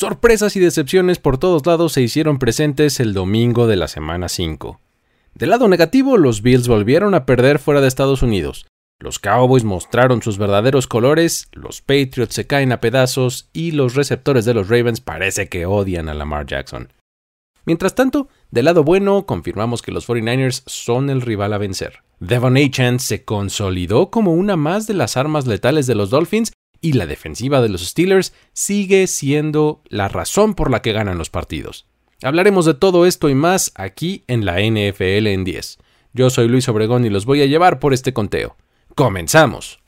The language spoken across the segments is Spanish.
Sorpresas y decepciones por todos lados se hicieron presentes el domingo de la semana 5. Del lado negativo, los Bills volvieron a perder fuera de Estados Unidos. Los Cowboys mostraron sus verdaderos colores, los Patriots se caen a pedazos y los receptores de los Ravens parece que odian a Lamar Jackson. Mientras tanto, del lado bueno, confirmamos que los 49ers son el rival a vencer. Devon Achan se consolidó como una más de las armas letales de los Dolphins y la defensiva de los Steelers sigue siendo la razón por la que ganan los partidos. Hablaremos de todo esto y más aquí en la NFL en 10. Yo soy Luis Obregón y los voy a llevar por este conteo. ¡Comenzamos!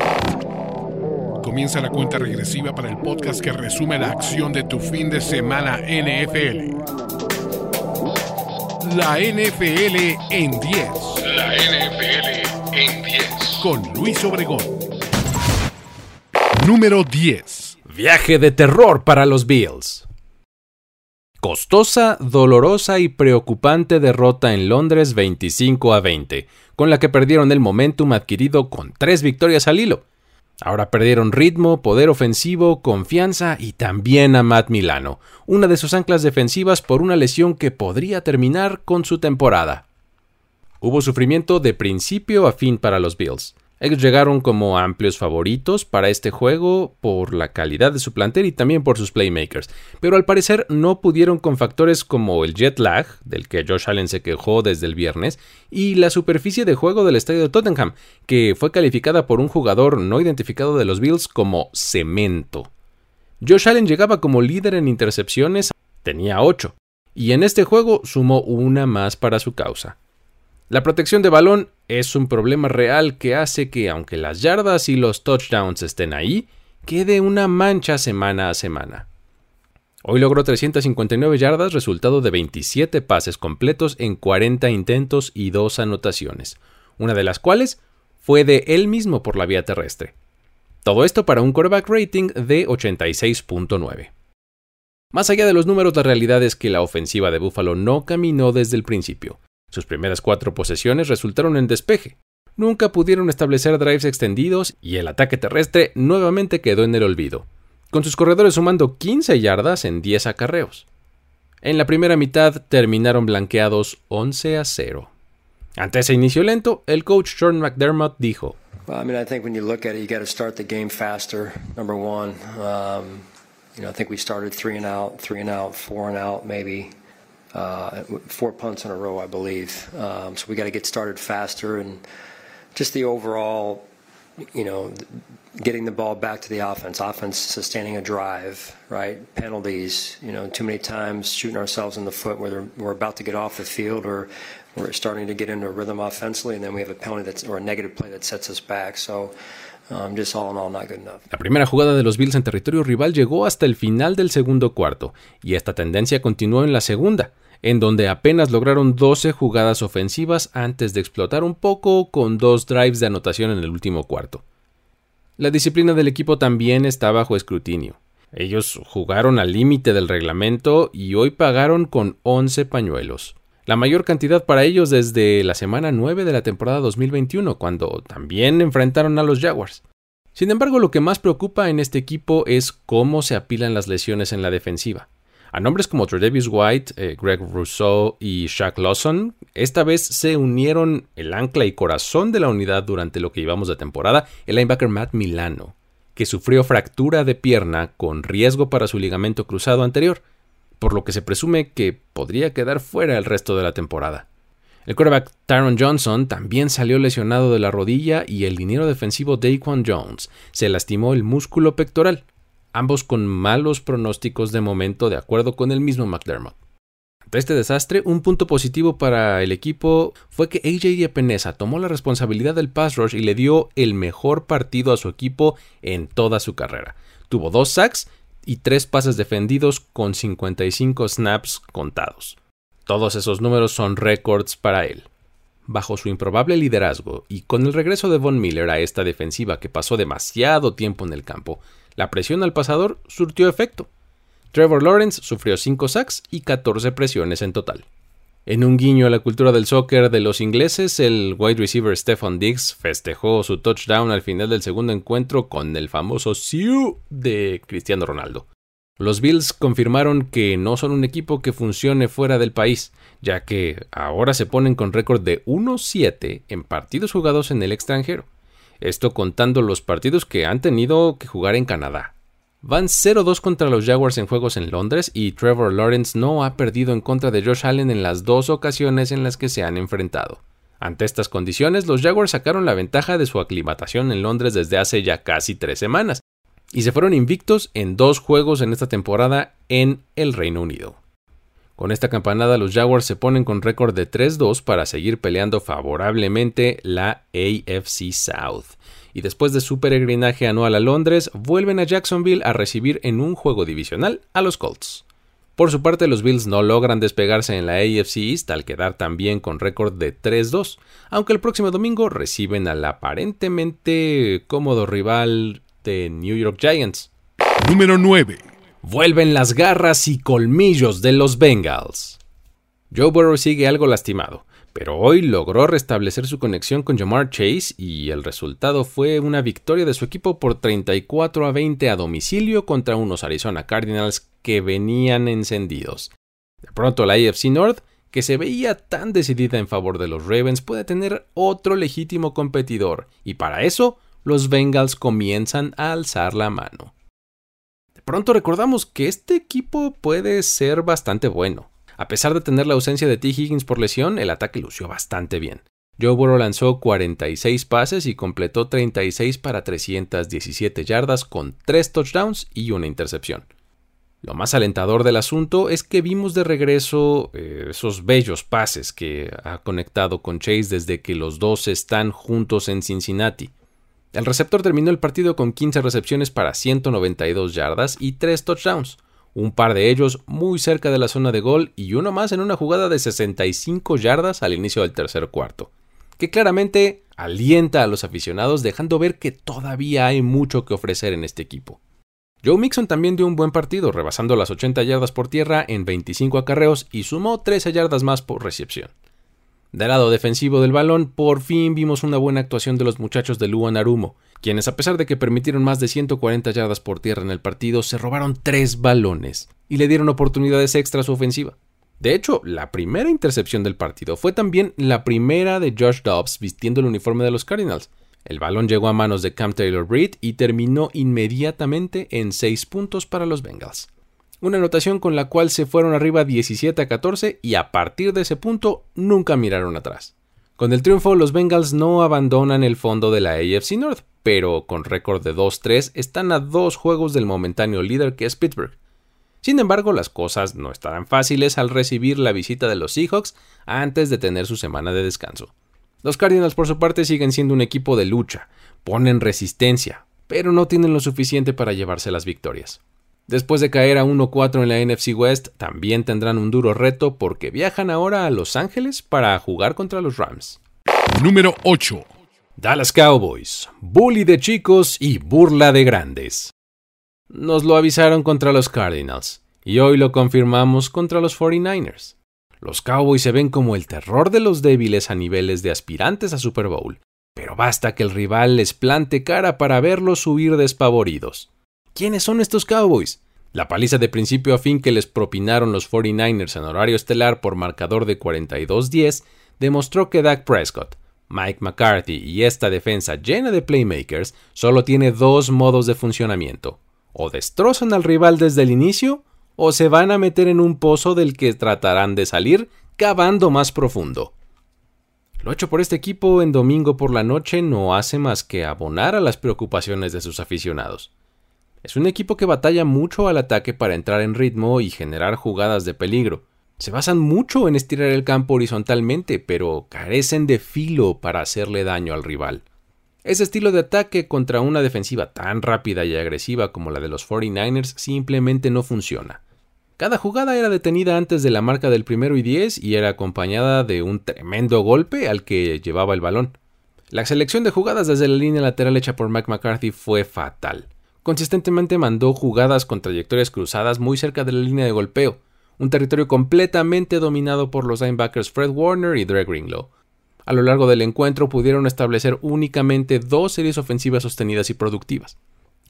Comienza la cuenta regresiva para el podcast que resume la acción de tu fin de semana NFL. La NFL en 10. La NFL en 10. Con Luis Obregón. Número 10. Viaje de terror para los Bills. Costosa, dolorosa y preocupante derrota en Londres 25 a 20, con la que perdieron el momentum adquirido con tres victorias al hilo. Ahora perdieron ritmo, poder ofensivo, confianza y también a Matt Milano, una de sus anclas defensivas por una lesión que podría terminar con su temporada. Hubo sufrimiento de principio a fin para los Bills. Ellos llegaron como amplios favoritos para este juego por la calidad de su plantel y también por sus playmakers, pero al parecer no pudieron con factores como el jet lag, del que Josh Allen se quejó desde el viernes, y la superficie de juego del estadio de Tottenham, que fue calificada por un jugador no identificado de los Bills como cemento. Josh Allen llegaba como líder en intercepciones, tenía 8, y en este juego sumó una más para su causa. La protección de balón es un problema real que hace que, aunque las yardas y los touchdowns estén ahí, quede una mancha semana a semana. Hoy logró 359 yardas, resultado de 27 pases completos en 40 intentos y 2 anotaciones, una de las cuales fue de él mismo por la vía terrestre. Todo esto para un quarterback rating de 86.9. Más allá de los números, la realidad es que la ofensiva de Buffalo no caminó desde el principio. Sus primeras cuatro posesiones resultaron en despeje. Nunca pudieron establecer drives extendidos y el ataque terrestre nuevamente quedó en el olvido, con sus corredores sumando 15 yardas en 10 acarreos. En la primera mitad terminaron blanqueados 11 a 0. Ante ese inicio lento, el coach Sean McDermott dijo: Well, I mean, I think when you look at it, you got to start the game faster. Number one, um, you know, I think we started three and out, three and out, four and out, maybe. Uh, four punts in a row, I believe. Um, so we got to get started faster and just the overall, you know, getting the ball back to the offense, offense sustaining a drive, right? Penalties, you know, too many times shooting ourselves in the foot whether we're about to get off the field or we're starting to get into a rhythm offensively, and then we have a penalty that's or a negative play that sets us back. So. Um, just all in all, not good enough. La primera jugada de los Bills en territorio rival llegó hasta el final del segundo cuarto, y esta tendencia continuó en la segunda en donde apenas lograron 12 jugadas ofensivas antes de explotar un poco con dos drives de anotación en el último cuarto. La disciplina del equipo también está bajo escrutinio. Ellos jugaron al límite del reglamento y hoy pagaron con 11 pañuelos. La mayor cantidad para ellos desde la semana 9 de la temporada 2021, cuando también enfrentaron a los Jaguars. Sin embargo, lo que más preocupa en este equipo es cómo se apilan las lesiones en la defensiva. A nombres como Tredavious White, eh, Greg Rousseau y Shaq Lawson, esta vez se unieron el ancla y corazón de la unidad durante lo que llevamos de temporada, el linebacker Matt Milano, que sufrió fractura de pierna con riesgo para su ligamento cruzado anterior, por lo que se presume que podría quedar fuera el resto de la temporada. El quarterback Tyron Johnson también salió lesionado de la rodilla y el dinero defensivo Daquan Jones se lastimó el músculo pectoral, ambos con malos pronósticos de momento de acuerdo con el mismo McDermott. Ante este desastre, un punto positivo para el equipo fue que AJ Epinesa tomó la responsabilidad del pass rush y le dio el mejor partido a su equipo en toda su carrera. Tuvo dos sacks y tres pases defendidos con 55 snaps contados. Todos esos números son récords para él. Bajo su improbable liderazgo y con el regreso de Von Miller a esta defensiva que pasó demasiado tiempo en el campo, la presión al pasador surtió efecto. Trevor Lawrence sufrió 5 sacks y 14 presiones en total. En un guiño a la cultura del soccer de los ingleses, el wide receiver Stephon Diggs festejó su touchdown al final del segundo encuentro con el famoso Siu de Cristiano Ronaldo. Los Bills confirmaron que no son un equipo que funcione fuera del país, ya que ahora se ponen con récord de 1-7 en partidos jugados en el extranjero. Esto contando los partidos que han tenido que jugar en Canadá. Van 0-2 contra los Jaguars en juegos en Londres y Trevor Lawrence no ha perdido en contra de Josh Allen en las dos ocasiones en las que se han enfrentado. Ante estas condiciones, los Jaguars sacaron la ventaja de su aclimatación en Londres desde hace ya casi tres semanas, y se fueron invictos en dos juegos en esta temporada en el Reino Unido. Con esta campanada los Jaguars se ponen con récord de 3-2 para seguir peleando favorablemente la AFC South. Y después de su peregrinaje anual a Londres, vuelven a Jacksonville a recibir en un juego divisional a los Colts. Por su parte, los Bills no logran despegarse en la AFC East al quedar también con récord de 3-2, aunque el próximo domingo reciben al aparentemente cómodo rival de New York Giants. Número 9. Vuelven las garras y colmillos de los Bengals. Joe Burrow sigue algo lastimado, pero hoy logró restablecer su conexión con Jamar Chase y el resultado fue una victoria de su equipo por 34 a 20 a domicilio contra unos Arizona Cardinals que venían encendidos. De pronto la AFC North, que se veía tan decidida en favor de los Ravens, puede tener otro legítimo competidor y para eso los Bengals comienzan a alzar la mano. Pronto recordamos que este equipo puede ser bastante bueno. A pesar de tener la ausencia de T. Higgins por lesión, el ataque lució bastante bien. Joe Burrow lanzó 46 pases y completó 36 para 317 yardas con 3 touchdowns y una intercepción. Lo más alentador del asunto es que vimos de regreso eh, esos bellos pases que ha conectado con Chase desde que los dos están juntos en Cincinnati. El receptor terminó el partido con 15 recepciones para 192 yardas y 3 touchdowns, un par de ellos muy cerca de la zona de gol y uno más en una jugada de 65 yardas al inicio del tercer cuarto, que claramente alienta a los aficionados dejando ver que todavía hay mucho que ofrecer en este equipo. Joe Mixon también dio un buen partido, rebasando las 80 yardas por tierra en 25 acarreos y sumó 13 yardas más por recepción. Del lado defensivo del balón, por fin vimos una buena actuación de los muchachos de Luan Arumo, quienes a pesar de que permitieron más de 140 yardas por tierra en el partido, se robaron tres balones y le dieron oportunidades extra a su ofensiva. De hecho, la primera intercepción del partido fue también la primera de Josh Dobbs vistiendo el uniforme de los Cardinals. El balón llegó a manos de Cam Taylor Breed y terminó inmediatamente en 6 puntos para los Bengals una anotación con la cual se fueron arriba 17 a 14 y a partir de ese punto nunca miraron atrás. Con el triunfo, los Bengals no abandonan el fondo de la AFC North, pero con récord de 2-3 están a dos juegos del momentáneo líder que es Pittsburgh. Sin embargo, las cosas no estarán fáciles al recibir la visita de los Seahawks antes de tener su semana de descanso. Los Cardinals, por su parte, siguen siendo un equipo de lucha, ponen resistencia, pero no tienen lo suficiente para llevarse las victorias. Después de caer a 1-4 en la NFC West, también tendrán un duro reto porque viajan ahora a Los Ángeles para jugar contra los Rams. Número 8. Dallas Cowboys, bully de chicos y burla de grandes. Nos lo avisaron contra los Cardinals y hoy lo confirmamos contra los 49ers. Los Cowboys se ven como el terror de los débiles a niveles de aspirantes a Super Bowl, pero basta que el rival les plante cara para verlos huir despavoridos. ¿Quiénes son estos Cowboys? La paliza de principio a fin que les propinaron los 49ers en horario estelar por marcador de 42-10 demostró que Dak Prescott, Mike McCarthy y esta defensa llena de playmakers solo tiene dos modos de funcionamiento. O destrozan al rival desde el inicio, o se van a meter en un pozo del que tratarán de salir cavando más profundo. Lo hecho por este equipo en domingo por la noche no hace más que abonar a las preocupaciones de sus aficionados. Es un equipo que batalla mucho al ataque para entrar en ritmo y generar jugadas de peligro. Se basan mucho en estirar el campo horizontalmente, pero carecen de filo para hacerle daño al rival. Ese estilo de ataque contra una defensiva tan rápida y agresiva como la de los 49ers simplemente no funciona. Cada jugada era detenida antes de la marca del primero y diez y era acompañada de un tremendo golpe al que llevaba el balón. La selección de jugadas desde la línea lateral hecha por Mike McCarthy fue fatal consistentemente mandó jugadas con trayectorias cruzadas muy cerca de la línea de golpeo, un territorio completamente dominado por los linebackers Fred Warner y Dre Greenlow. A lo largo del encuentro pudieron establecer únicamente dos series ofensivas sostenidas y productivas.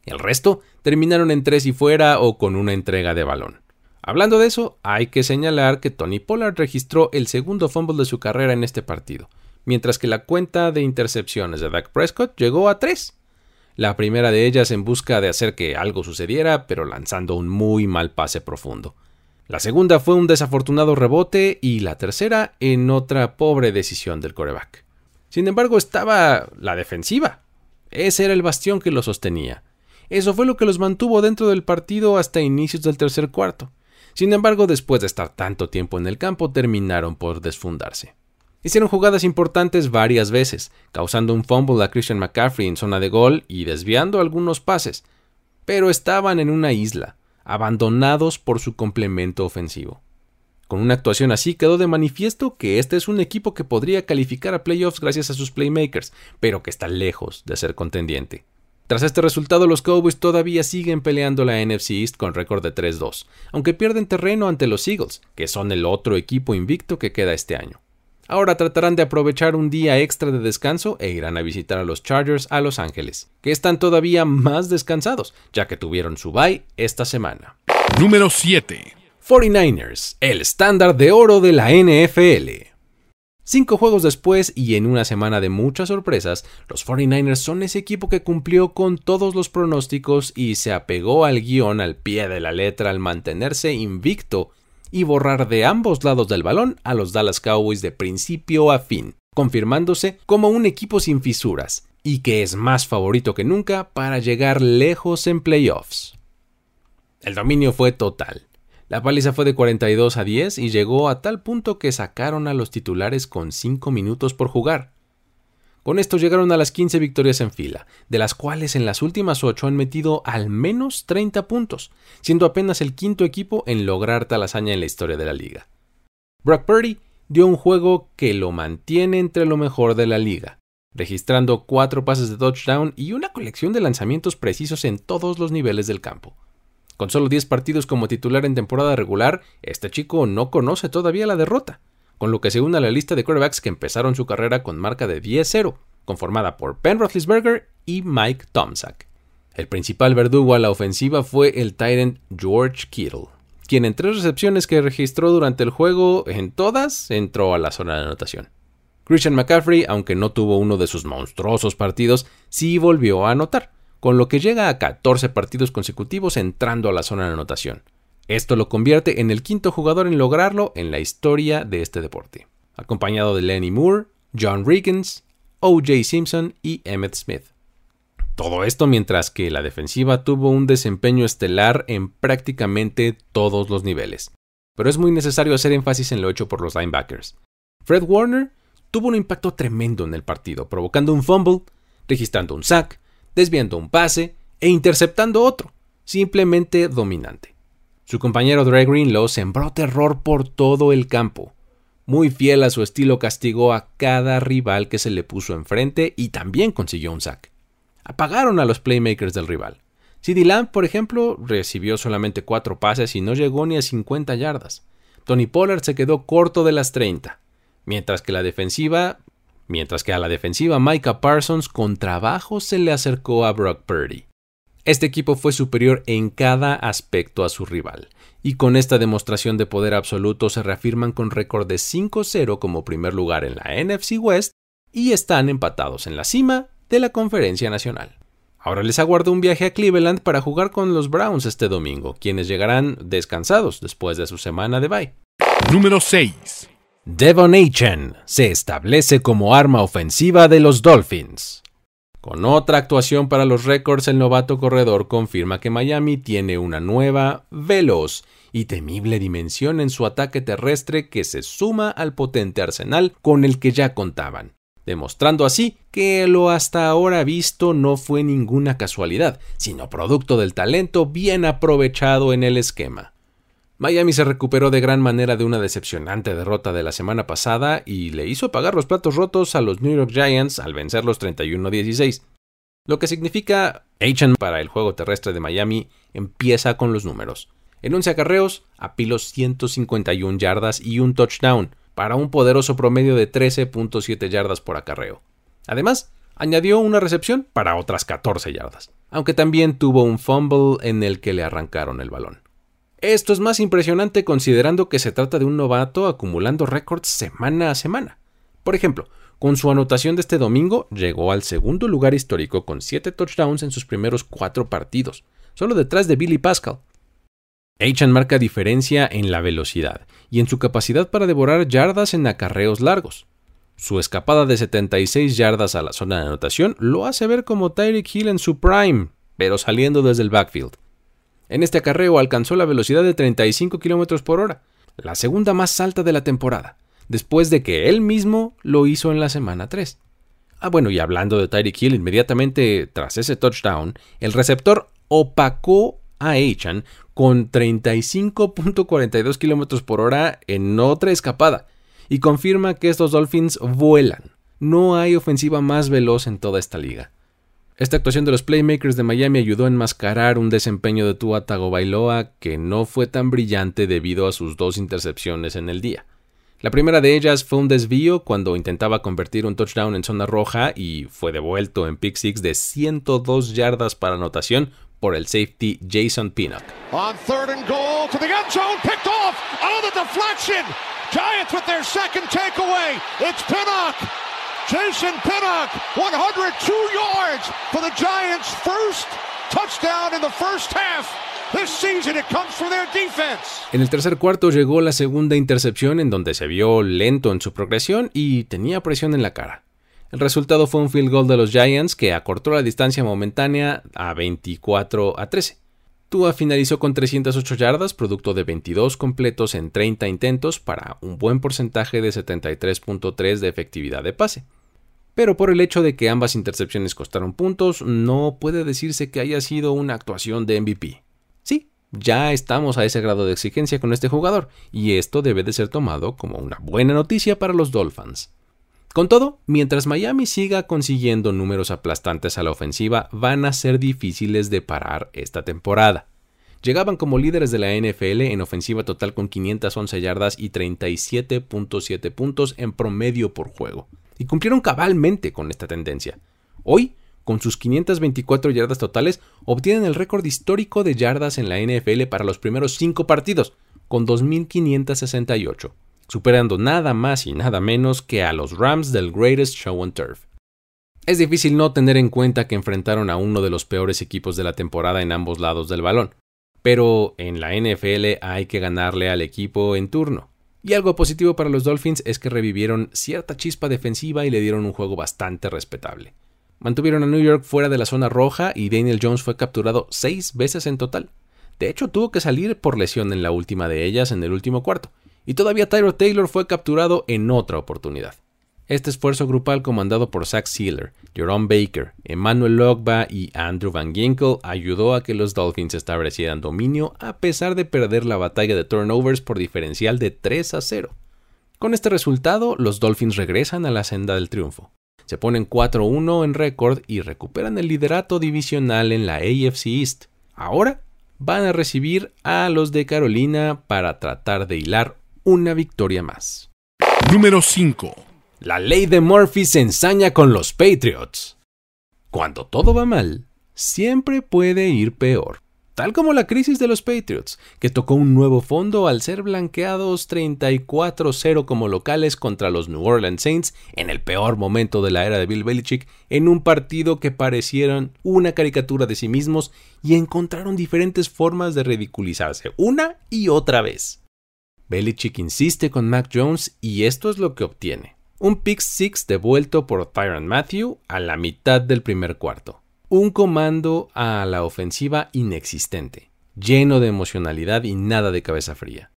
El resto terminaron en tres y fuera o con una entrega de balón. Hablando de eso, hay que señalar que Tony Pollard registró el segundo fumble de su carrera en este partido, mientras que la cuenta de intercepciones de Dak Prescott llegó a tres. La primera de ellas en busca de hacer que algo sucediera, pero lanzando un muy mal pase profundo. La segunda fue un desafortunado rebote y la tercera en otra pobre decisión del coreback. Sin embargo, estaba la defensiva. Ese era el bastión que lo sostenía. Eso fue lo que los mantuvo dentro del partido hasta inicios del tercer cuarto. Sin embargo, después de estar tanto tiempo en el campo, terminaron por desfundarse. Hicieron jugadas importantes varias veces, causando un fumble a Christian McCaffrey en zona de gol y desviando algunos pases, pero estaban en una isla, abandonados por su complemento ofensivo. Con una actuación así quedó de manifiesto que este es un equipo que podría calificar a playoffs gracias a sus playmakers, pero que está lejos de ser contendiente. Tras este resultado, los Cowboys todavía siguen peleando la NFC East con récord de 3-2, aunque pierden terreno ante los Eagles, que son el otro equipo invicto que queda este año. Ahora tratarán de aprovechar un día extra de descanso e irán a visitar a los Chargers a Los Ángeles, que están todavía más descansados, ya que tuvieron su bye esta semana. Número 7. 49ers, el estándar de oro de la NFL. Cinco juegos después y en una semana de muchas sorpresas, los 49ers son ese equipo que cumplió con todos los pronósticos y se apegó al guion al pie de la letra al mantenerse invicto y borrar de ambos lados del balón a los Dallas Cowboys de principio a fin, confirmándose como un equipo sin fisuras y que es más favorito que nunca para llegar lejos en playoffs. El dominio fue total. La paliza fue de 42 a 10 y llegó a tal punto que sacaron a los titulares con 5 minutos por jugar. Con esto llegaron a las 15 victorias en fila, de las cuales en las últimas 8 han metido al menos 30 puntos, siendo apenas el quinto equipo en lograr tal hazaña en la historia de la liga. Brock Purdy dio un juego que lo mantiene entre lo mejor de la liga, registrando 4 pases de touchdown y una colección de lanzamientos precisos en todos los niveles del campo. Con solo 10 partidos como titular en temporada regular, este chico no conoce todavía la derrota, con lo que se une a la lista de quarterbacks que empezaron su carrera con marca de 10-0, conformada por Ben Roethlisberger y Mike Tomczak. El principal verdugo a la ofensiva fue el Tyrant George Kittle, quien en tres recepciones que registró durante el juego, en todas, entró a la zona de anotación. Christian McCaffrey, aunque no tuvo uno de sus monstruosos partidos, sí volvió a anotar, con lo que llega a 14 partidos consecutivos entrando a la zona de anotación. Esto lo convierte en el quinto jugador en lograrlo en la historia de este deporte, acompañado de Lenny Moore, John Riggins, O.J. Simpson y Emmett Smith. Todo esto mientras que la defensiva tuvo un desempeño estelar en prácticamente todos los niveles. Pero es muy necesario hacer énfasis en lo hecho por los linebackers. Fred Warner tuvo un impacto tremendo en el partido, provocando un fumble, registrando un sack, desviando un pase e interceptando otro, simplemente dominante. Su compañero Dre Greenlow sembró terror por todo el campo. Muy fiel a su estilo castigó a cada rival que se le puso enfrente y también consiguió un sack. Apagaron a los playmakers del rival. CD Lamb, por ejemplo, recibió solamente cuatro pases y no llegó ni a 50 yardas. Tony Pollard se quedó corto de las 30, mientras que la defensiva mientras que a la defensiva Micah Parsons con trabajo se le acercó a Brock Purdy. Este equipo fue superior en cada aspecto a su rival, y con esta demostración de poder absoluto se reafirman con récord de 5-0 como primer lugar en la NFC West y están empatados en la cima de la Conferencia Nacional. Ahora les aguarda un viaje a Cleveland para jugar con los Browns este domingo, quienes llegarán descansados después de su semana de bye. Número 6. Devon Achen se establece como arma ofensiva de los Dolphins. Con otra actuación para los récords, el novato corredor confirma que Miami tiene una nueva, veloz y temible dimensión en su ataque terrestre que se suma al potente arsenal con el que ya contaban, demostrando así que lo hasta ahora visto no fue ninguna casualidad, sino producto del talento bien aprovechado en el esquema. Miami se recuperó de gran manera de una decepcionante derrota de la semana pasada y le hizo pagar los platos rotos a los New York Giants al vencerlos 31-16. Lo que significa Achan para el juego terrestre de Miami empieza con los números. En 11 acarreos, apiló 151 yardas y un touchdown, para un poderoso promedio de 13.7 yardas por acarreo. Además, añadió una recepción para otras 14 yardas. aunque también tuvo un fumble en el que le arrancaron el balón. Esto es más impresionante considerando que se trata de un novato acumulando récords semana a semana. Por ejemplo, con su anotación de este domingo, llegó al segundo lugar histórico con 7 touchdowns en sus primeros cuatro partidos, solo detrás de Billy Pascal. Achan marca diferencia en la velocidad y en su capacidad para devorar yardas en acarreos largos. Su escapada de 76 yardas a la zona de anotación lo hace ver como Tyreek Hill en su prime, pero saliendo desde el backfield. En este acarreo alcanzó la velocidad de 35 km por hora, la segunda más alta de la temporada, después de que él mismo lo hizo en la semana 3. Ah, bueno, y hablando de Tyreek Hill, inmediatamente tras ese touchdown, el receptor opacó a Achan con 35.42 km por hora en otra escapada y confirma que estos Dolphins vuelan. No hay ofensiva más veloz en toda esta liga. Esta actuación de los playmakers de Miami ayudó a enmascarar un desempeño de Tua Tagovailoa que no fue tan brillante debido a sus dos intercepciones en el día. La primera de ellas fue un desvío cuando intentaba convertir un touchdown en zona roja y fue devuelto en pick six de 102 yardas para anotación por el safety Jason Pinnock. On third and goal to the end zone, picked off. Oh, the deflection. Giants with their second takeaway. It's Pinnock. Jason Pinnock, 102 yards for the Giants' first touchdown in the first half. En el tercer cuarto llegó la segunda intercepción en donde se vio lento en su progresión y tenía presión en la cara. El resultado fue un field goal de los Giants que acortó la distancia momentánea a 24 a 13. Tua finalizó con 308 yardas, producto de 22 completos en 30 intentos para un buen porcentaje de 73.3 de efectividad de pase. Pero por el hecho de que ambas intercepciones costaron puntos, no puede decirse que haya sido una actuación de MVP. Sí, ya estamos a ese grado de exigencia con este jugador, y esto debe de ser tomado como una buena noticia para los Dolphins. Con todo, mientras Miami siga consiguiendo números aplastantes a la ofensiva, van a ser difíciles de parar esta temporada. Llegaban como líderes de la NFL en ofensiva total con 511 yardas y 37.7 puntos en promedio por juego, y cumplieron cabalmente con esta tendencia. Hoy con sus 524 yardas totales, obtienen el récord histórico de yardas en la NFL para los primeros cinco partidos, con 2.568, superando nada más y nada menos que a los Rams del Greatest Show on Turf. Es difícil no tener en cuenta que enfrentaron a uno de los peores equipos de la temporada en ambos lados del balón, pero en la NFL hay que ganarle al equipo en turno. Y algo positivo para los Dolphins es que revivieron cierta chispa defensiva y le dieron un juego bastante respetable. Mantuvieron a New York fuera de la zona roja y Daniel Jones fue capturado seis veces en total. De hecho, tuvo que salir por lesión en la última de ellas en el último cuarto, y todavía Tyro Taylor fue capturado en otra oportunidad. Este esfuerzo grupal comandado por Zach Sealer, Jerome Baker, Emmanuel Logba y Andrew Van Ginkel ayudó a que los Dolphins establecieran dominio a pesar de perder la batalla de turnovers por diferencial de 3 a 0. Con este resultado, los Dolphins regresan a la senda del triunfo. Se ponen 4-1 en récord y recuperan el liderato divisional en la AFC East. Ahora van a recibir a los de Carolina para tratar de hilar una victoria más. Número 5. La ley de Murphy se ensaña con los Patriots. Cuando todo va mal, siempre puede ir peor tal como la crisis de los Patriots, que tocó un nuevo fondo al ser blanqueados 34-0 como locales contra los New Orleans Saints en el peor momento de la era de Bill Belichick, en un partido que parecieron una caricatura de sí mismos y encontraron diferentes formas de ridiculizarse una y otra vez. Belichick insiste con Mac Jones y esto es lo que obtiene. Un pick six devuelto por Tyron Matthew a la mitad del primer cuarto un comando a la ofensiva inexistente, lleno de emocionalidad y nada de cabeza fría.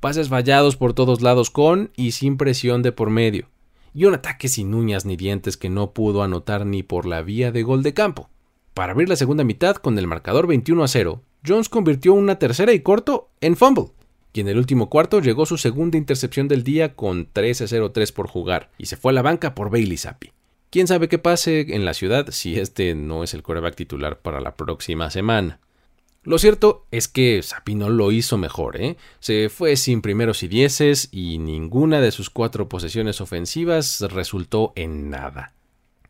Pases fallados por todos lados con y sin presión de por medio, y un ataque sin uñas ni dientes que no pudo anotar ni por la vía de gol de campo. Para abrir la segunda mitad con el marcador 21 a 0, Jones convirtió una tercera y corto en fumble, y en el último cuarto llegó su segunda intercepción del día con 13 0-3 por jugar, y se fue a la banca por Bailey Zappi. Quién sabe qué pase en la ciudad si este no es el coreback titular para la próxima semana. Lo cierto es que Sapino lo hizo mejor, ¿eh? Se fue sin primeros y dieces y ninguna de sus cuatro posesiones ofensivas resultó en nada.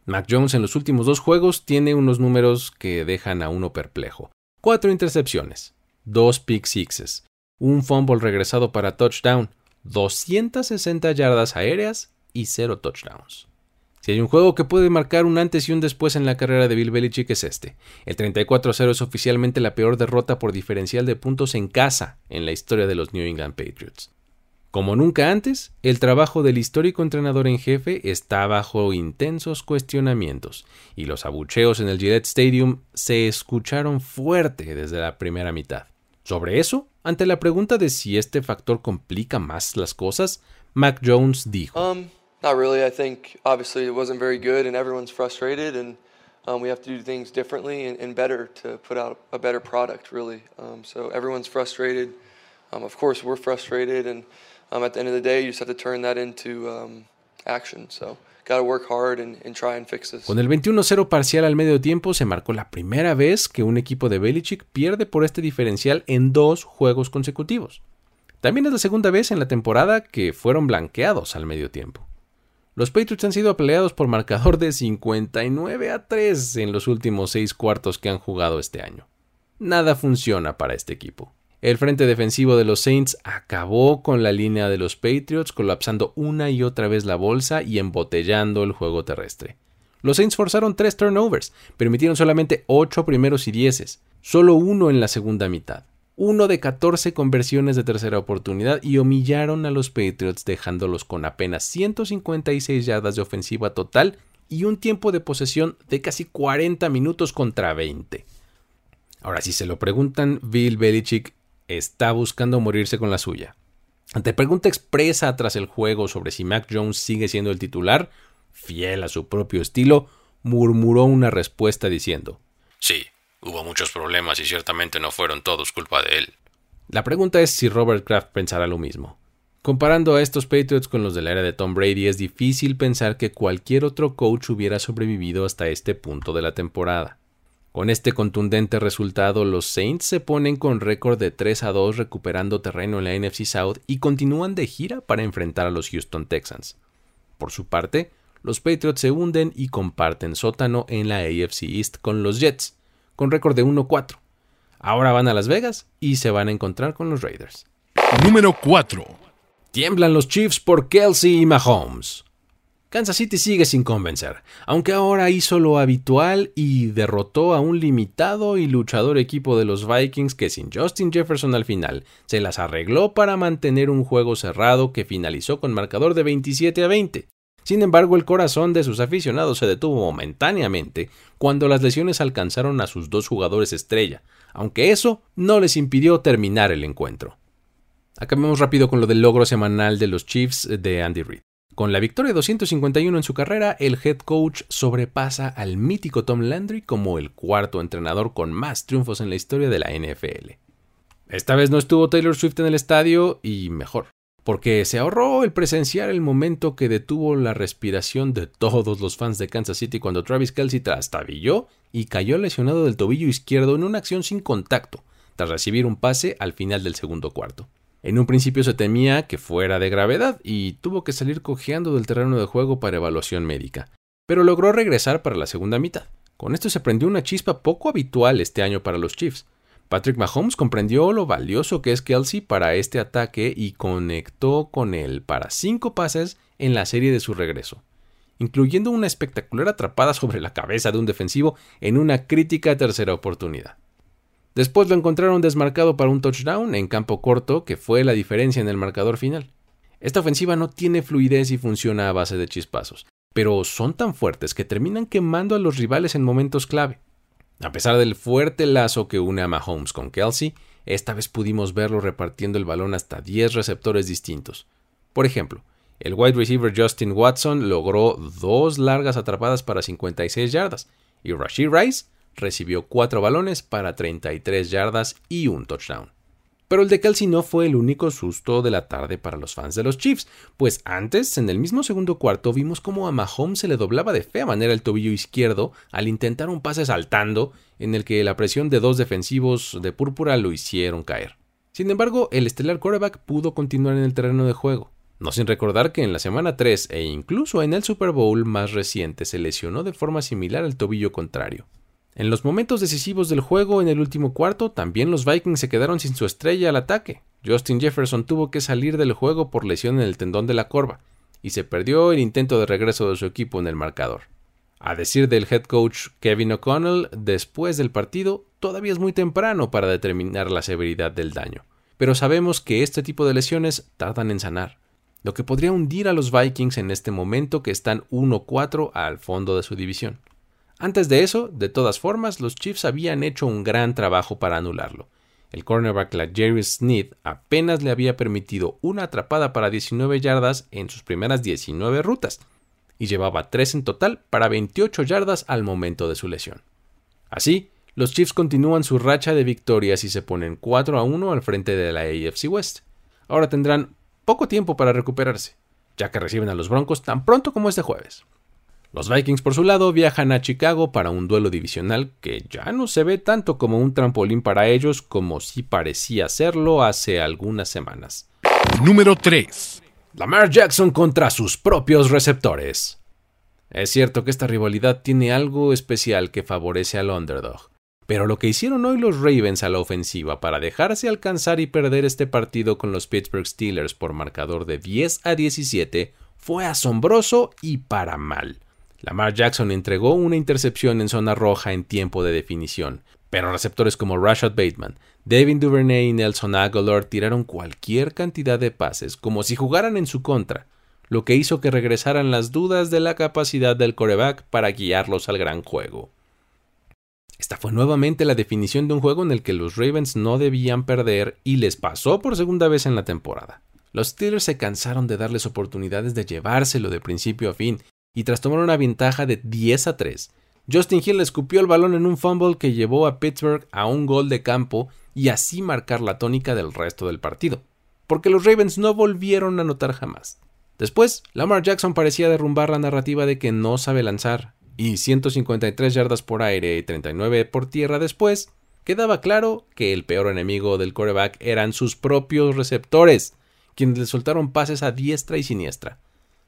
Mac Jones en los últimos dos juegos tiene unos números que dejan a uno perplejo. Cuatro intercepciones, dos pick sixes, un fumble regresado para touchdown, 260 yardas aéreas y cero touchdowns. Si hay un juego que puede marcar un antes y un después en la carrera de Bill Belichick es este. El 34-0 es oficialmente la peor derrota por diferencial de puntos en casa en la historia de los New England Patriots. Como nunca antes, el trabajo del histórico entrenador en jefe está bajo intensos cuestionamientos, y los abucheos en el Gillette Stadium se escucharon fuerte desde la primera mitad. Sobre eso, ante la pregunta de si este factor complica más las cosas, Mac Jones dijo: um, Not really. I think obviously it wasn't very good, and everyone's frustrated, and um, we have to do things differently and, and, better to put out a better product. Really, um, so everyone's frustrated. Um, of course, we're frustrated, and um, at the end of the day, you just have to turn that into um, action. So. Con el 21-0 parcial al medio tiempo se marcó la primera vez que un equipo de Belichick pierde por este diferencial en dos juegos consecutivos. También es la segunda vez en la temporada que fueron blanqueados al medio tiempo. Los Patriots han sido apaleados por marcador de 59 a 3 en los últimos seis cuartos que han jugado este año. Nada funciona para este equipo. El frente defensivo de los Saints acabó con la línea de los Patriots, colapsando una y otra vez la bolsa y embotellando el juego terrestre. Los Saints forzaron tres turnovers, permitieron solamente ocho primeros y dieces, solo uno en la segunda mitad uno de 14 conversiones de tercera oportunidad y humillaron a los Patriots dejándolos con apenas 156 yardas de ofensiva total y un tiempo de posesión de casi 40 minutos contra 20. Ahora, si se lo preguntan, Bill Belichick está buscando morirse con la suya. Ante pregunta expresa tras el juego sobre si Mac Jones sigue siendo el titular, fiel a su propio estilo, murmuró una respuesta diciendo: Sí, Hubo muchos problemas y ciertamente no fueron todos culpa de él. La pregunta es si Robert Kraft pensará lo mismo. Comparando a estos Patriots con los de la era de Tom Brady, es difícil pensar que cualquier otro coach hubiera sobrevivido hasta este punto de la temporada. Con este contundente resultado, los Saints se ponen con récord de 3 a 2 recuperando terreno en la NFC South y continúan de gira para enfrentar a los Houston Texans. Por su parte, los Patriots se hunden y comparten sótano en la AFC East con los Jets, con récord de 1-4. Ahora van a Las Vegas y se van a encontrar con los Raiders. Número 4. Tiemblan los Chiefs por Kelsey y Mahomes. Kansas City sigue sin convencer, aunque ahora hizo lo habitual y derrotó a un limitado y luchador equipo de los Vikings que sin Justin Jefferson al final se las arregló para mantener un juego cerrado que finalizó con marcador de 27 a 20. Sin embargo, el corazón de sus aficionados se detuvo momentáneamente cuando las lesiones alcanzaron a sus dos jugadores estrella, aunque eso no les impidió terminar el encuentro. Acabemos rápido con lo del logro semanal de los Chiefs de Andy Reid. Con la victoria 251 en su carrera, el head coach sobrepasa al mítico Tom Landry como el cuarto entrenador con más triunfos en la historia de la NFL. Esta vez no estuvo Taylor Swift en el estadio y mejor porque se ahorró el presenciar el momento que detuvo la respiración de todos los fans de Kansas City cuando Travis Kelsey trastabilló y cayó lesionado del tobillo izquierdo en una acción sin contacto, tras recibir un pase al final del segundo cuarto. En un principio se temía que fuera de gravedad y tuvo que salir cojeando del terreno de juego para evaluación médica, pero logró regresar para la segunda mitad. Con esto se prendió una chispa poco habitual este año para los Chiefs, Patrick Mahomes comprendió lo valioso que es Kelsey para este ataque y conectó con él para cinco pases en la serie de su regreso, incluyendo una espectacular atrapada sobre la cabeza de un defensivo en una crítica tercera oportunidad. Después lo encontraron desmarcado para un touchdown en campo corto, que fue la diferencia en el marcador final. Esta ofensiva no tiene fluidez y funciona a base de chispazos, pero son tan fuertes que terminan quemando a los rivales en momentos clave. A pesar del fuerte lazo que une a Mahomes con Kelsey, esta vez pudimos verlo repartiendo el balón hasta 10 receptores distintos. Por ejemplo, el wide receiver Justin Watson logró dos largas atrapadas para 56 yardas y Rashid Rice recibió cuatro balones para 33 yardas y un touchdown. Pero el de Kelsey no fue el único susto de la tarde para los fans de los Chiefs, pues antes, en el mismo segundo cuarto, vimos cómo a Mahomes se le doblaba de fea manera el tobillo izquierdo al intentar un pase saltando, en el que la presión de dos defensivos de púrpura lo hicieron caer. Sin embargo, el estelar quarterback pudo continuar en el terreno de juego. No sin recordar que en la semana 3 e incluso en el Super Bowl más reciente se lesionó de forma similar al tobillo contrario. En los momentos decisivos del juego en el último cuarto, también los Vikings se quedaron sin su estrella al ataque. Justin Jefferson tuvo que salir del juego por lesión en el tendón de la corva, y se perdió el intento de regreso de su equipo en el marcador. A decir del head coach Kevin O'Connell, después del partido, todavía es muy temprano para determinar la severidad del daño, pero sabemos que este tipo de lesiones tardan en sanar lo que podría hundir a los Vikings en este momento que están 1-4 al fondo de su división. Antes de eso, de todas formas, los Chiefs habían hecho un gran trabajo para anularlo. El cornerback la Jerry Smith apenas le había permitido una atrapada para 19 yardas en sus primeras 19 rutas, y llevaba 3 en total para 28 yardas al momento de su lesión. Así, los Chiefs continúan su racha de victorias y se ponen 4 a 1 al frente de la AFC West. Ahora tendrán poco tiempo para recuperarse, ya que reciben a los Broncos tan pronto como este jueves. Los Vikings, por su lado, viajan a Chicago para un duelo divisional que ya no se ve tanto como un trampolín para ellos como si parecía serlo hace algunas semanas. Número 3. Lamar Jackson contra sus propios receptores. Es cierto que esta rivalidad tiene algo especial que favorece al underdog, pero lo que hicieron hoy los Ravens a la ofensiva para dejarse alcanzar y perder este partido con los Pittsburgh Steelers por marcador de 10 a 17 fue asombroso y para mal. Lamar Jackson entregó una intercepción en zona roja en tiempo de definición, pero receptores como Rashad Bateman, Devin Duvernay y Nelson Aguilar tiraron cualquier cantidad de pases como si jugaran en su contra, lo que hizo que regresaran las dudas de la capacidad del coreback para guiarlos al gran juego. Esta fue nuevamente la definición de un juego en el que los Ravens no debían perder y les pasó por segunda vez en la temporada. Los Steelers se cansaron de darles oportunidades de llevárselo de principio a fin y tras tomar una ventaja de 10 a 3, Justin Hill escupió el balón en un fumble que llevó a Pittsburgh a un gol de campo y así marcar la tónica del resto del partido, porque los Ravens no volvieron a anotar jamás. Después, Lamar Jackson parecía derrumbar la narrativa de que no sabe lanzar y 153 yardas por aire y 39 por tierra después, quedaba claro que el peor enemigo del coreback eran sus propios receptores, quienes le soltaron pases a diestra y siniestra.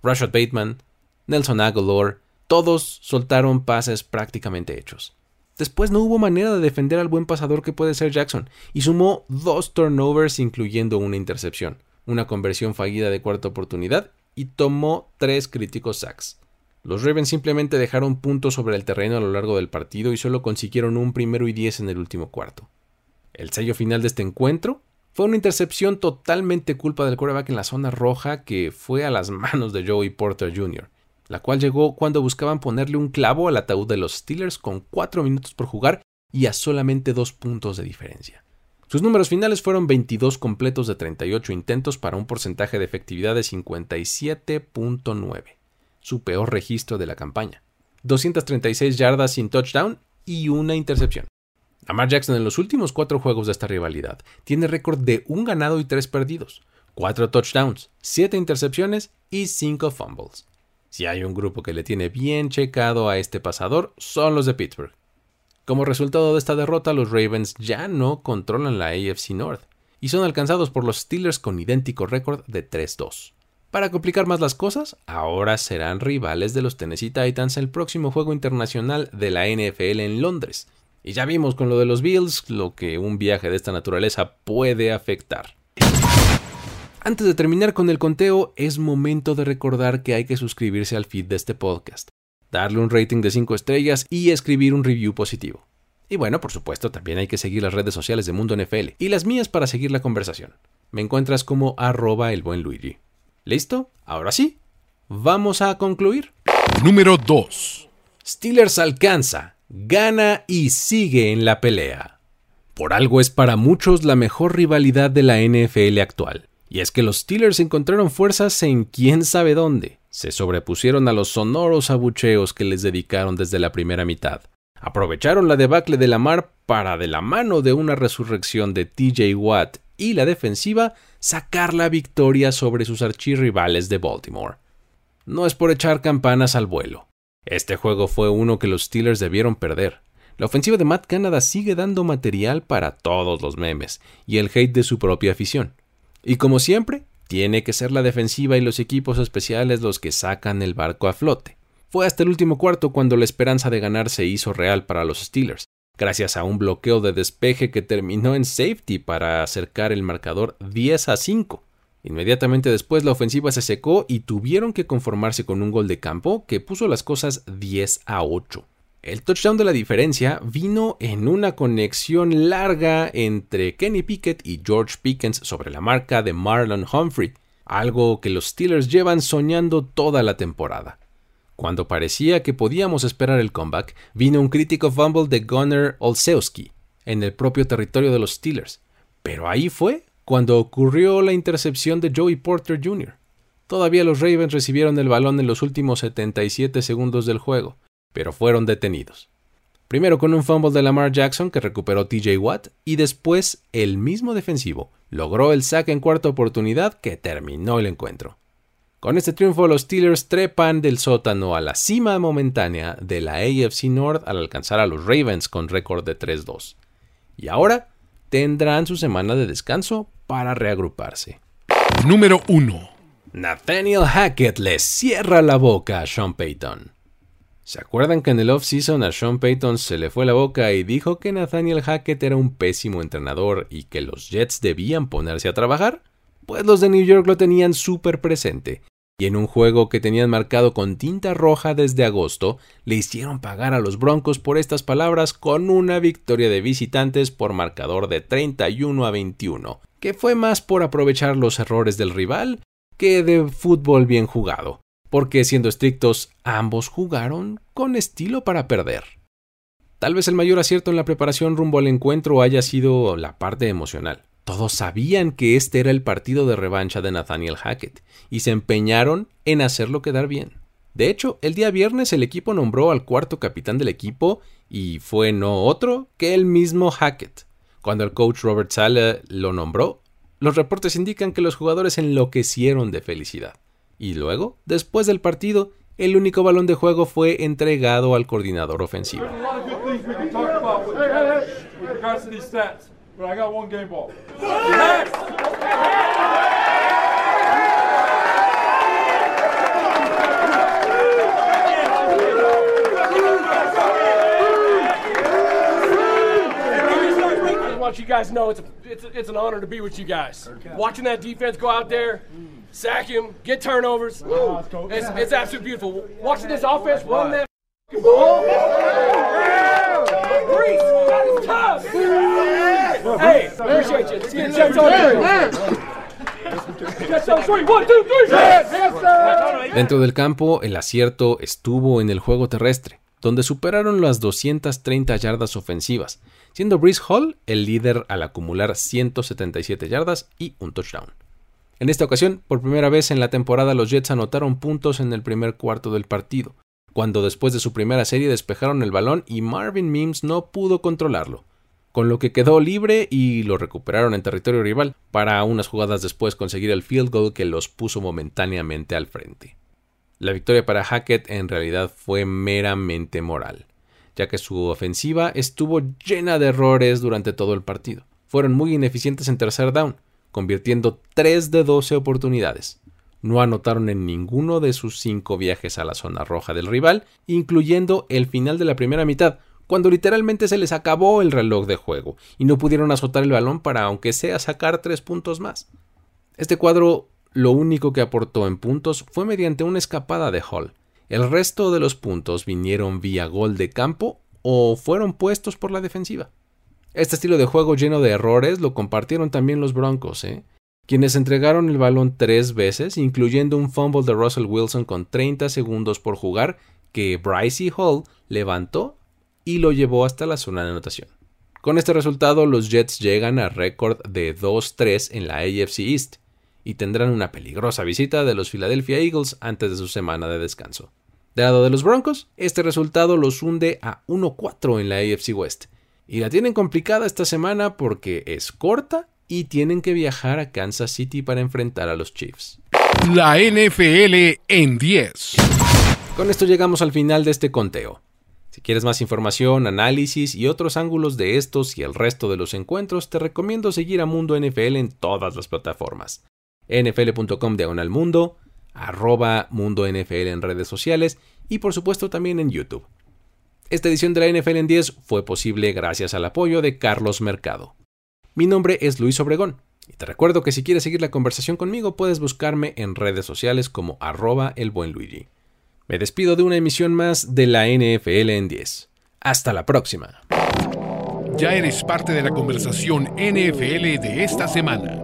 Rashad Bateman, Nelson Aguilar, todos soltaron pases prácticamente hechos. Después no hubo manera de defender al buen pasador que puede ser Jackson, y sumó dos turnovers incluyendo una intercepción, una conversión fallida de cuarta oportunidad y tomó tres críticos sacks. Los Ravens simplemente dejaron puntos sobre el terreno a lo largo del partido y solo consiguieron un primero y diez en el último cuarto. El sello final de este encuentro fue una intercepción totalmente culpa del quarterback en la zona roja que fue a las manos de Joey Porter Jr., la cual llegó cuando buscaban ponerle un clavo al ataúd de los Steelers con cuatro minutos por jugar y a solamente dos puntos de diferencia. Sus números finales fueron 22 completos de 38 intentos para un porcentaje de efectividad de 57.9 su peor registro de la campaña. 236 yardas sin touchdown y una intercepción. Lamar Jackson en los últimos cuatro juegos de esta rivalidad tiene récord de un ganado y tres perdidos, cuatro touchdowns, siete intercepciones y cinco fumbles. Si hay un grupo que le tiene bien checado a este pasador, son los de Pittsburgh. Como resultado de esta derrota, los Ravens ya no controlan la AFC North y son alcanzados por los Steelers con idéntico récord de 3-2. Para complicar más las cosas, ahora serán rivales de los Tennessee Titans el próximo juego internacional de la NFL en Londres. Y ya vimos con lo de los Bills lo que un viaje de esta naturaleza puede afectar. Antes de terminar con el conteo, es momento de recordar que hay que suscribirse al feed de este podcast, darle un rating de 5 estrellas y escribir un review positivo. Y bueno, por supuesto, también hay que seguir las redes sociales de Mundo NFL y las mías para seguir la conversación. Me encuentras como arroba el buen Luigi. ¿Listo? Ahora sí. Vamos a concluir. Número 2. Steelers alcanza, gana y sigue en la pelea. Por algo es para muchos la mejor rivalidad de la NFL actual. Y es que los Steelers encontraron fuerzas en quién sabe dónde. Se sobrepusieron a los sonoros abucheos que les dedicaron desde la primera mitad. Aprovecharon la debacle de Lamar para, de la mano de una resurrección de TJ Watt y la defensiva, sacar la victoria sobre sus archirrivales de Baltimore. No es por echar campanas al vuelo. Este juego fue uno que los Steelers debieron perder. La ofensiva de Matt Canada sigue dando material para todos los memes y el hate de su propia afición. Y como siempre, Tiene que ser la defensiva y los equipos especiales los que sacan el barco a flote. Fue hasta el último cuarto cuando la esperanza de ganar se hizo real para los Steelers, gracias a un bloqueo de despeje que terminó en safety para acercar el marcador 10 a 5. Inmediatamente después la ofensiva se secó y tuvieron que conformarse con un gol de campo que puso las cosas 10 a 8. El touchdown de la diferencia vino en una conexión larga entre Kenny Pickett y George Pickens sobre la marca de Marlon Humphrey, algo que los Steelers llevan soñando toda la temporada. Cuando parecía que podíamos esperar el comeback, vino un crítico fumble de Gunnar Olszewski en el propio territorio de los Steelers. Pero ahí fue cuando ocurrió la intercepción de Joey Porter Jr. Todavía los Ravens recibieron el balón en los últimos 77 segundos del juego, pero fueron detenidos. Primero con un fumble de Lamar Jackson que recuperó TJ Watt y después el mismo defensivo logró el saque en cuarta oportunidad que terminó el encuentro. Con este triunfo los Steelers trepan del sótano a la cima momentánea de la AFC North al alcanzar a los Ravens con récord de 3-2. Y ahora tendrán su semana de descanso para reagruparse. Número 1. Nathaniel Hackett le cierra la boca a Sean Payton. ¿Se acuerdan que en el off-season a Sean Payton se le fue la boca y dijo que Nathaniel Hackett era un pésimo entrenador y que los Jets debían ponerse a trabajar? Pues los de New York lo tenían súper presente y en un juego que tenían marcado con tinta roja desde agosto, le hicieron pagar a los Broncos por estas palabras con una victoria de visitantes por marcador de 31 a 21, que fue más por aprovechar los errores del rival que de fútbol bien jugado, porque siendo estrictos, ambos jugaron con estilo para perder. Tal vez el mayor acierto en la preparación rumbo al encuentro haya sido la parte emocional. Todos sabían que este era el partido de revancha de Nathaniel Hackett y se empeñaron en hacerlo quedar bien. De hecho, el día viernes el equipo nombró al cuarto capitán del equipo y fue no otro que el mismo Hackett. Cuando el coach Robert Sala lo nombró, los reportes indican que los jugadores enloquecieron de felicidad. Y luego, después del partido, el único balón de juego fue entregado al coordinador ofensivo. you guys know it's a. Watching that defense go out there, sack him, get turnovers, oh, it's, it's absolutely beautiful. Watching this offense run that ball. Dentro del campo, el acierto estuvo en el juego terrestre, donde superaron las 230 yardas ofensivas, siendo Brice Hall el líder al acumular 177 yardas y un touchdown. En esta ocasión, por primera vez en la temporada, los Jets anotaron puntos en el primer cuarto del partido, cuando después de su primera serie despejaron el balón y Marvin Mims no pudo controlarlo, con lo que quedó libre y lo recuperaron en territorio rival para unas jugadas después conseguir el field goal que los puso momentáneamente al frente. La victoria para Hackett en realidad fue meramente moral, ya que su ofensiva estuvo llena de errores durante todo el partido. Fueron muy ineficientes en tercer down, convirtiendo 3 de 12 oportunidades no anotaron en ninguno de sus cinco viajes a la zona roja del rival, incluyendo el final de la primera mitad, cuando literalmente se les acabó el reloj de juego y no pudieron azotar el balón para aunque sea sacar tres puntos más. Este cuadro lo único que aportó en puntos fue mediante una escapada de Hall. El resto de los puntos vinieron vía gol de campo o fueron puestos por la defensiva. Este estilo de juego lleno de errores lo compartieron también los Broncos, ¿eh? quienes entregaron el balón tres veces, incluyendo un fumble de Russell Wilson con 30 segundos por jugar que Bryce Hall levantó y lo llevó hasta la zona de anotación. Con este resultado, los Jets llegan a récord de 2-3 en la AFC East y tendrán una peligrosa visita de los Philadelphia Eagles antes de su semana de descanso. Del lado de los Broncos, este resultado los hunde a 1-4 en la AFC West. Y la tienen complicada esta semana porque es corta y tienen que viajar a Kansas City para enfrentar a los Chiefs. La NFL en 10. Con esto llegamos al final de este conteo. Si quieres más información, análisis y otros ángulos de estos y el resto de los encuentros, te recomiendo seguir a Mundo NFL en todas las plataformas. nfl.com diagonal mundo, arroba mundo NFL en redes sociales y por supuesto también en YouTube. Esta edición de la NFL en 10 fue posible gracias al apoyo de Carlos Mercado. Mi nombre es Luis Obregón y te recuerdo que si quieres seguir la conversación conmigo puedes buscarme en redes sociales como arroba el buen Luigi. Me despido de una emisión más de la NFL en 10. Hasta la próxima. Ya eres parte de la conversación NFL de esta semana.